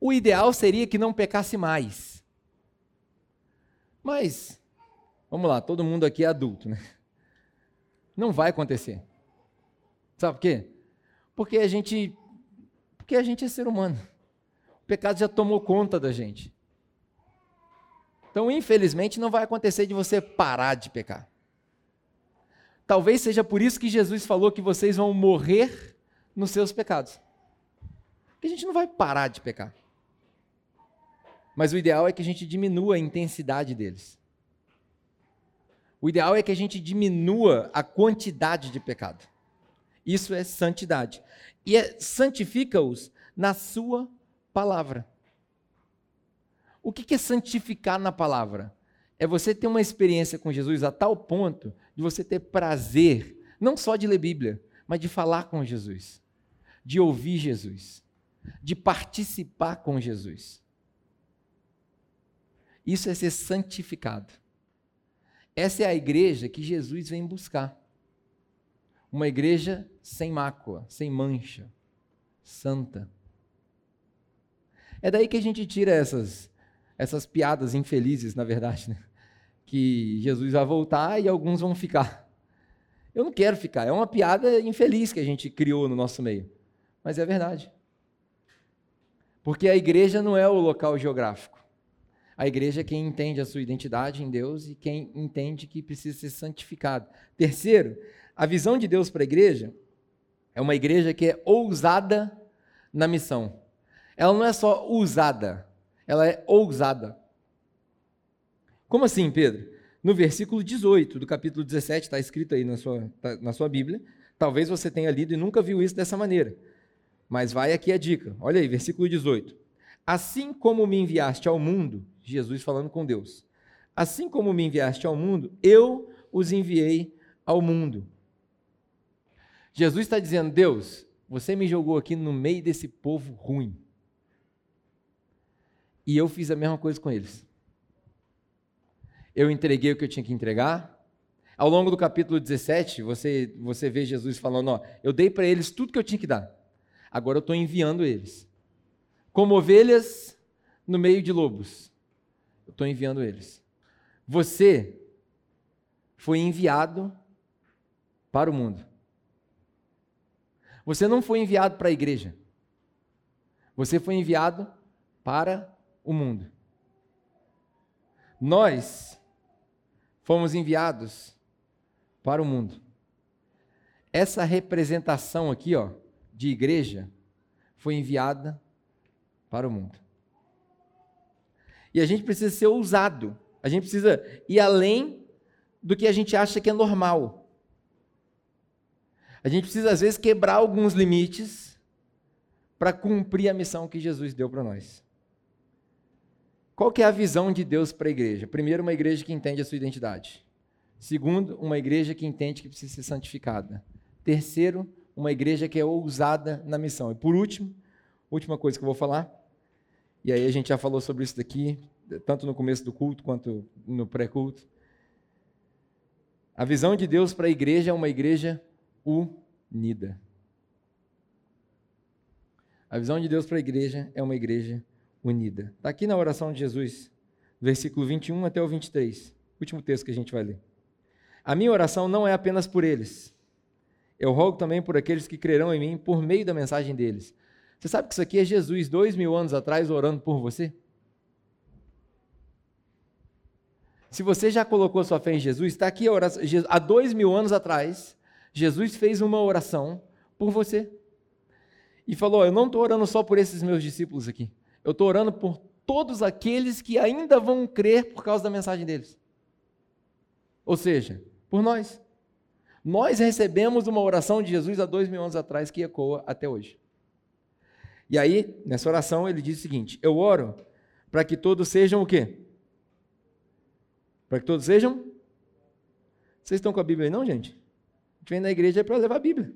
O ideal seria que não pecasse mais. Mas, vamos lá, todo mundo aqui é adulto, né? Não vai acontecer. Sabe por quê? Porque a gente porque a gente é ser humano. O pecado já tomou conta da gente. Então, infelizmente, não vai acontecer de você parar de pecar. Talvez seja por isso que Jesus falou que vocês vão morrer nos seus pecados. Porque a gente não vai parar de pecar. Mas o ideal é que a gente diminua a intensidade deles. O ideal é que a gente diminua a quantidade de pecado. Isso é santidade. E é, santifica-os na sua palavra. O que é santificar na palavra? É você ter uma experiência com Jesus a tal ponto de você ter prazer, não só de ler Bíblia, mas de falar com Jesus, de ouvir Jesus, de participar com Jesus. Isso é ser santificado. Essa é a igreja que Jesus vem buscar. Uma igreja sem mácula, sem mancha, santa. É daí que a gente tira essas essas piadas infelizes, na verdade, né? Que Jesus vai voltar e alguns vão ficar. Eu não quero ficar, é uma piada infeliz que a gente criou no nosso meio, mas é verdade. Porque a igreja não é o local geográfico. A igreja é quem entende a sua identidade em Deus e quem entende que precisa ser santificado. Terceiro, a visão de Deus para a igreja é uma igreja que é ousada na missão. Ela não é só usada, ela é ousada. Como assim, Pedro? No versículo 18 do capítulo 17, está escrito aí na sua, tá na sua Bíblia. Talvez você tenha lido e nunca viu isso dessa maneira. Mas vai aqui a dica. Olha aí, versículo 18. Assim como me enviaste ao mundo, Jesus falando com Deus. Assim como me enviaste ao mundo, eu os enviei ao mundo. Jesus está dizendo: Deus, você me jogou aqui no meio desse povo ruim. E eu fiz a mesma coisa com eles. Eu entreguei o que eu tinha que entregar. Ao longo do capítulo 17, você, você vê Jesus falando: Ó, eu dei para eles tudo que eu tinha que dar. Agora eu estou enviando eles. Como ovelhas no meio de lobos. Eu estou enviando eles. Você foi enviado para o mundo. Você não foi enviado para a igreja. Você foi enviado para o mundo. Nós fomos enviados para o mundo. Essa representação aqui, ó, de igreja, foi enviada para o mundo. E a gente precisa ser ousado. A gente precisa ir além do que a gente acha que é normal. A gente precisa, às vezes, quebrar alguns limites para cumprir a missão que Jesus deu para nós. Qual que é a visão de Deus para a igreja? Primeiro, uma igreja que entende a sua identidade. Segundo, uma igreja que entende que precisa ser santificada. Terceiro, uma igreja que é ousada na missão. E por último, última coisa que eu vou falar, e aí a gente já falou sobre isso daqui, tanto no começo do culto quanto no pré-culto. A visão de Deus para a igreja é uma igreja unida. A visão de Deus para a igreja é uma igreja unida. Está aqui na oração de Jesus, versículo 21 até o 23, último texto que a gente vai ler. A minha oração não é apenas por eles. Eu rogo também por aqueles que crerão em mim por meio da mensagem deles. Você sabe que isso aqui é Jesus, dois mil anos atrás, orando por você? Se você já colocou sua fé em Jesus, está aqui a oração. Há dois mil anos atrás, Jesus fez uma oração por você. E falou: Eu não estou orando só por esses meus discípulos aqui. Eu estou orando por todos aqueles que ainda vão crer por causa da mensagem deles. Ou seja, por nós. Nós recebemos uma oração de Jesus há dois mil anos atrás que ecoa até hoje. E aí, nessa oração, ele diz o seguinte: Eu oro para que todos sejam o quê? Para que todos sejam? Vocês estão com a Bíblia aí, não, gente? A gente vem na igreja para levar a Bíblia.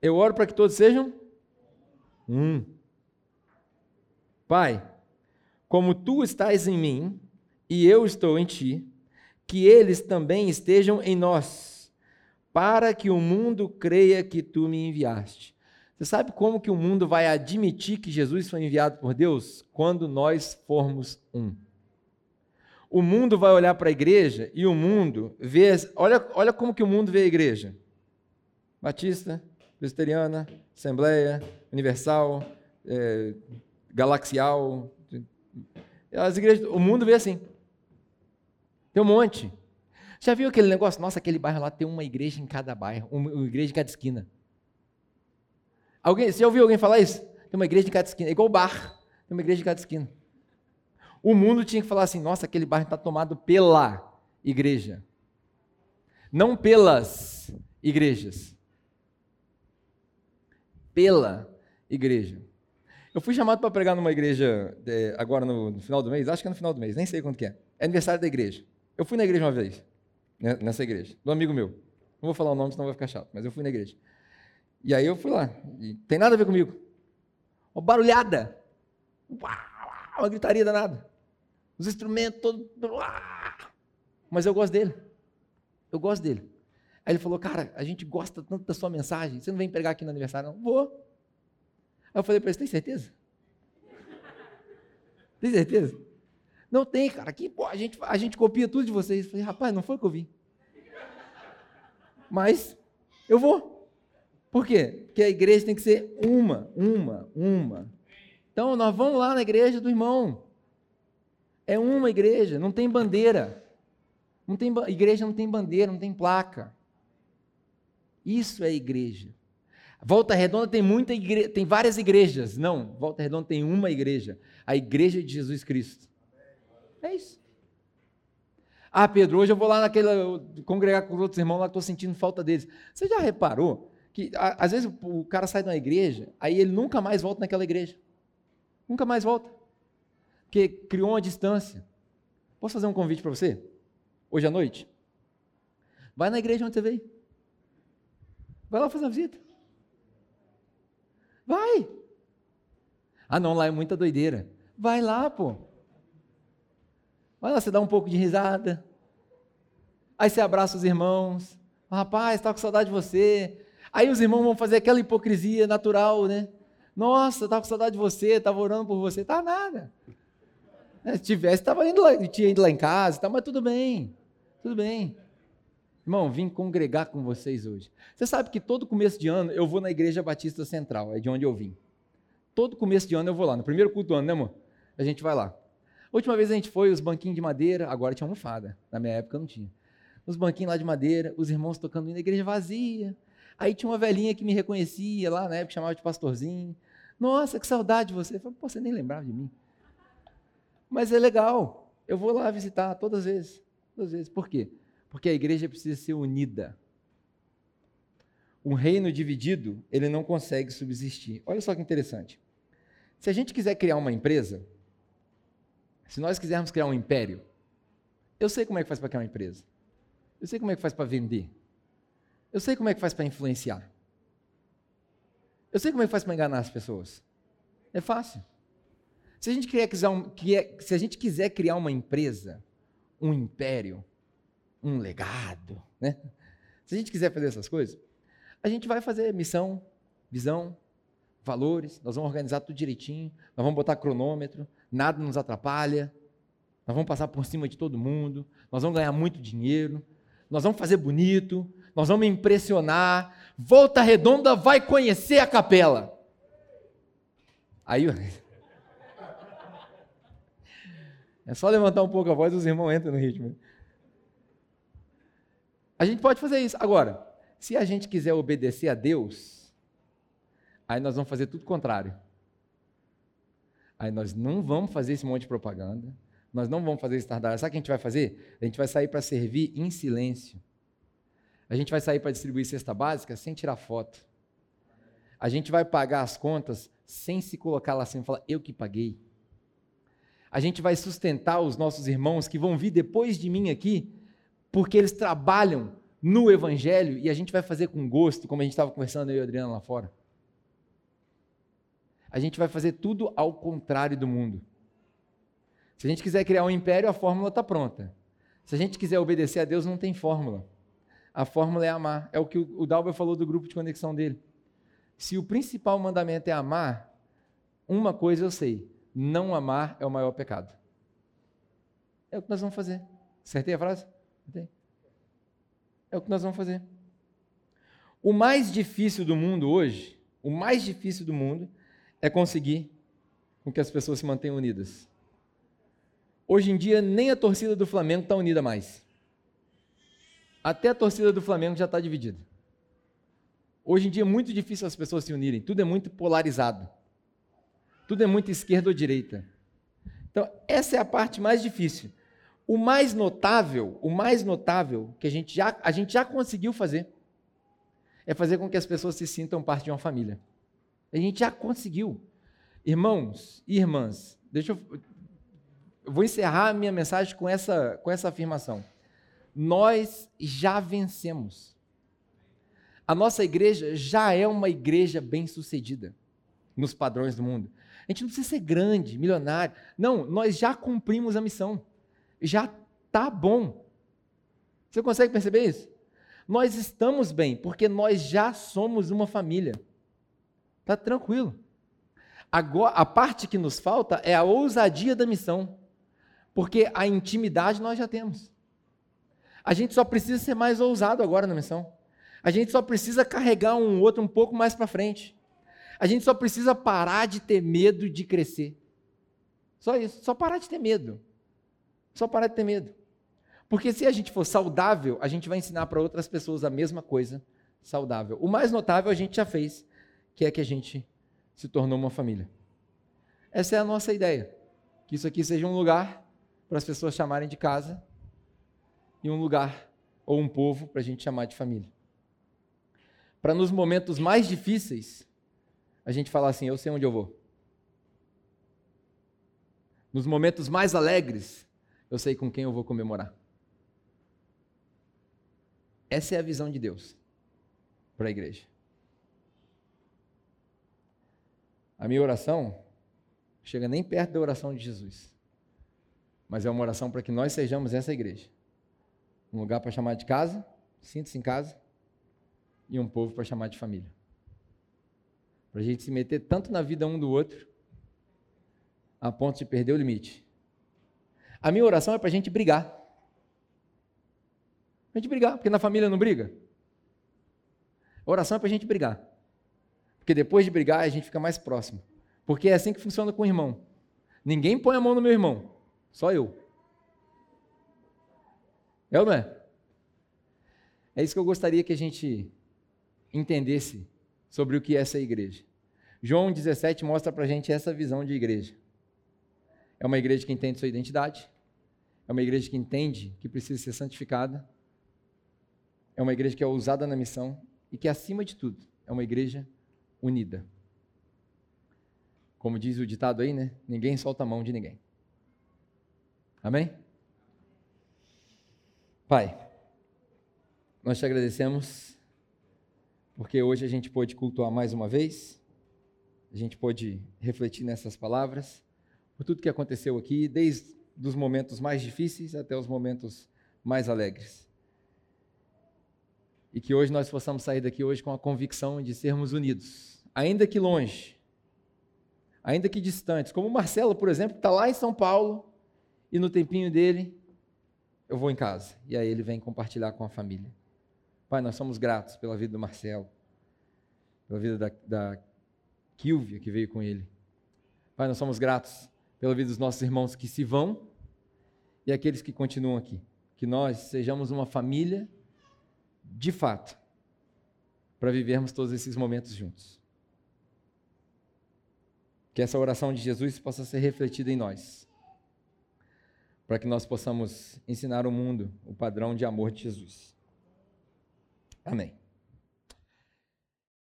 Eu oro para que todos sejam um. Pai, como tu estás em mim e eu estou em ti, que eles também estejam em nós, para que o mundo creia que tu me enviaste. Você sabe como que o mundo vai admitir que Jesus foi enviado por Deus? Quando nós formos um. O mundo vai olhar para a igreja e o mundo vê. Olha, olha como que o mundo vê a igreja: Batista, Presbiteriana, Assembleia, Universal, é, galaxial. As igrejas, o mundo vê assim. Tem um monte. Já viu aquele negócio? Nossa, aquele bairro lá tem uma igreja em cada bairro, uma igreja em cada esquina. Alguém, você já ouviu alguém falar isso? Tem uma igreja em cada esquina, é igual bar, tem uma igreja em cada esquina. O mundo tinha que falar assim: nossa, aquele bairro está tomado pela igreja, não pelas igrejas. Pela igreja. Eu fui chamado para pregar numa igreja é, agora no, no, final do mês, acho que é no final do mês, nem sei quanto que é. É aniversário da igreja. Eu fui na igreja uma vez, né, nessa igreja, do amigo meu. Não vou falar o nome, senão vai ficar chato, mas eu fui na igreja. E aí eu fui lá, e tem nada a ver comigo. Uma barulhada. Uma gritaria danada. Os instrumentos todos. Mas eu gosto dele. Eu gosto dele. Aí ele falou, cara, a gente gosta tanto da sua mensagem, você não vem pregar aqui no aniversário, não? Vou. Aí eu falei para ele, tem certeza? Tem certeza? Não tem, cara. Aqui, pô, a gente, a gente copia tudo de vocês. Eu falei, rapaz, não foi o que eu vi. Mas eu vou. Por quê? Porque a igreja tem que ser uma, uma, uma. Então, nós vamos lá na igreja do irmão. É uma igreja, não tem bandeira. Não tem, igreja não tem bandeira, não tem placa. Isso é igreja. Volta Redonda tem muita igreja, tem várias igrejas. Não, Volta Redonda tem uma igreja, a igreja de Jesus Cristo. É isso. Ah, Pedro, hoje eu vou lá naquele congregar com os outros irmãos lá, estou sentindo falta deles. Você já reparou Que a, às vezes o, cara sai de uma igreja, aí ele nunca mais volta naquela igreja. Nunca mais volta. Porque criou uma distância. Posso fazer um convite para você? Hoje à noite? Vai na igreja onde você veio. Vai lá fazer uma visita. Vai. Ah, não, lá é muita doideira. Vai lá, pô. Vai lá, você dá um pouco de risada. Aí você abraça os irmãos. Rapaz, está com saudade de você. Aí os irmãos vão fazer aquela hipocrisia natural, né? Nossa, estava com saudade de você, estava orando por você. Tá nada. É, se tivesse, estava indo lá, tinha ido lá em casa, tá, mas tudo bem. Tudo bem. Irmão, vim congregar com vocês hoje. Você sabe que todo começo de ano eu vou na Igreja Batista Central, é de onde eu vim. Todo começo de ano eu vou lá, no primeiro culto do ano, né, amor? A gente vai lá. A última vez a gente foi, os banquinhos de madeira, agora tinha almofada. Na minha época não tinha. Os banquinhos lá de madeira, os irmãos tocando na igreja vazia. Aí tinha uma velhinha que me reconhecia lá na época, chamava de pastorzinho. Nossa, que saudade de você. Eu falei, Pô, você nem lembrava de mim. Mas é legal. Eu vou lá visitar todas as vezes. Todas as vezes. Por quê? Porque a igreja precisa ser unida. Um reino dividido, ele não consegue subsistir. Olha só que interessante. Se a gente quiser criar uma empresa, se nós quisermos criar um império, eu sei como é que faz para criar uma empresa. Eu sei como é que faz para vender. Eu sei como é que faz para influenciar. Eu sei como é que faz para enganar as pessoas. É fácil. Se a gente, quiser, um, se a gente quiser criar uma empresa, um império, um legado, né? Se a gente quiser fazer essas coisas, a gente vai fazer missão, visão, valores, nós vamos organizar tudo direitinho, nós vamos botar cronômetro, nada nos atrapalha, nós vamos passar por cima de todo mundo, nós vamos ganhar muito dinheiro, nós vamos fazer bonito, nós vamos impressionar. Volta Redonda vai conhecer a capela. Aí é só levantar um pouco a voz, os irmãos entram no ritmo. A gente pode fazer isso. Agora, se a gente quiser obedecer a Deus, aí nós vamos fazer tudo contrário. Aí nós não vamos fazer esse monte de propaganda, nós não vamos fazer estardalhaço. Sabe o que a gente vai fazer? A gente vai sair para servir em silêncio. A gente vai sair para distribuir cesta básica sem tirar foto. A gente vai pagar as contas sem se colocar lá assim e falar, eu que paguei. A gente vai sustentar os nossos irmãos que vão vir depois de mim aqui, porque eles trabalham no Evangelho e a gente vai fazer com gosto, como a gente estava conversando eu e a Adriana lá fora. A gente vai fazer tudo ao contrário do mundo. Se a gente quiser criar um império, a fórmula está pronta. Se a gente quiser obedecer a Deus, não tem fórmula. A fórmula é amar. É o que o Dalber falou do grupo de conexão dele. Se o principal mandamento é amar, uma coisa eu sei: não amar é o maior pecado. É o que nós vamos fazer. Acertei a frase? É o que nós vamos fazer. O mais difícil do mundo hoje, o mais difícil do mundo, é conseguir com que as pessoas se mantenham unidas. Hoje em dia, nem a torcida do Flamengo está unida mais. Até a torcida do Flamengo já está dividida. Hoje em dia é muito difícil as pessoas se unirem, tudo é muito polarizado. Tudo é muito esquerda ou direita. Então, essa é a parte mais difícil. O mais notável, o mais notável que a gente já, a gente já conseguiu fazer é fazer com que as pessoas se sintam parte de uma família. A gente já conseguiu. Irmãos e irmãs, deixa eu eu vou encerrar a minha mensagem com essa, com essa afirmação. Nós já vencemos. A nossa igreja já é uma igreja bem-sucedida nos padrões do mundo. A gente não precisa ser grande, milionário. Não, nós já cumprimos a missão. Já tá bom. Você consegue perceber isso? Nós estamos bem, porque nós já somos uma família. Tá tranquilo. Agora, a parte que nos falta é a ousadia da missão. Porque a intimidade nós já temos. A gente só precisa ser mais ousado agora na missão. A gente só precisa carregar um outro um pouco mais para frente. A gente só precisa parar de ter medo de crescer. Só isso, só parar de ter medo. Só parar de ter medo. Porque se a gente for saudável, a gente vai ensinar para outras pessoas a mesma coisa saudável. O mais notável a gente já fez, que é que a gente se tornou uma família. Essa é a nossa ideia. Que isso aqui seja um lugar para as pessoas chamarem de casa e um lugar ou um povo para a gente chamar de família. para nos momentos mais difíceis a gente falar assim: eu sei onde eu vou. Nos momentos mais alegres, eu sei com quem eu vou comemorar. Essa é a visão de Deus para a igreja. A minha oração chega nem perto da oração de Jesus, mas é uma oração para que nós sejamos essa igreja. Um lugar para chamar de casa, sinta-se em casa, e um povo para chamar de família. Para a gente se meter tanto na vida um do outro, a ponto de perder o limite. A minha oração é para a gente brigar. Para a gente brigar, porque na família não briga. A oração é para a gente brigar. Porque depois de brigar, a gente fica mais próximo. Porque é assim que funciona com o irmão. Ninguém põe a mão no meu irmão, só eu. É ou não é? É isso que eu gostaria que a gente entendesse sobre o que é essa igreja. João 17 mostra para a gente essa visão de igreja. É uma igreja que entende sua identidade, é uma igreja que entende que precisa ser santificada, é uma igreja que é ousada na missão e que, acima de tudo, é uma igreja unida. Como diz o ditado aí, né? Ninguém solta a mão de ninguém. Amém? Pai, nós te agradecemos porque hoje a gente pôde cultuar mais uma vez, a gente pôde refletir nessas palavras, por tudo que aconteceu aqui, desde os momentos mais difíceis até os momentos mais alegres. E que hoje nós possamos sair daqui hoje com a convicção de sermos unidos, ainda que longe, ainda que distantes, como o Marcelo, por exemplo, está lá em São Paulo e no tempinho dele eu vou em casa. E aí ele vem compartilhar com a família. Pai, nós somos gratos pela vida do Marcelo, pela vida da, da Kilvia que veio com ele. Pai, nós somos gratos pela vida dos nossos irmãos que se vão e aqueles que continuam aqui. Que nós sejamos uma família de fato, para vivermos todos esses momentos juntos. Que essa oração de Jesus possa ser refletida em nós, para que nós possamos ensinar o mundo o padrão de amor de Jesus. Amém.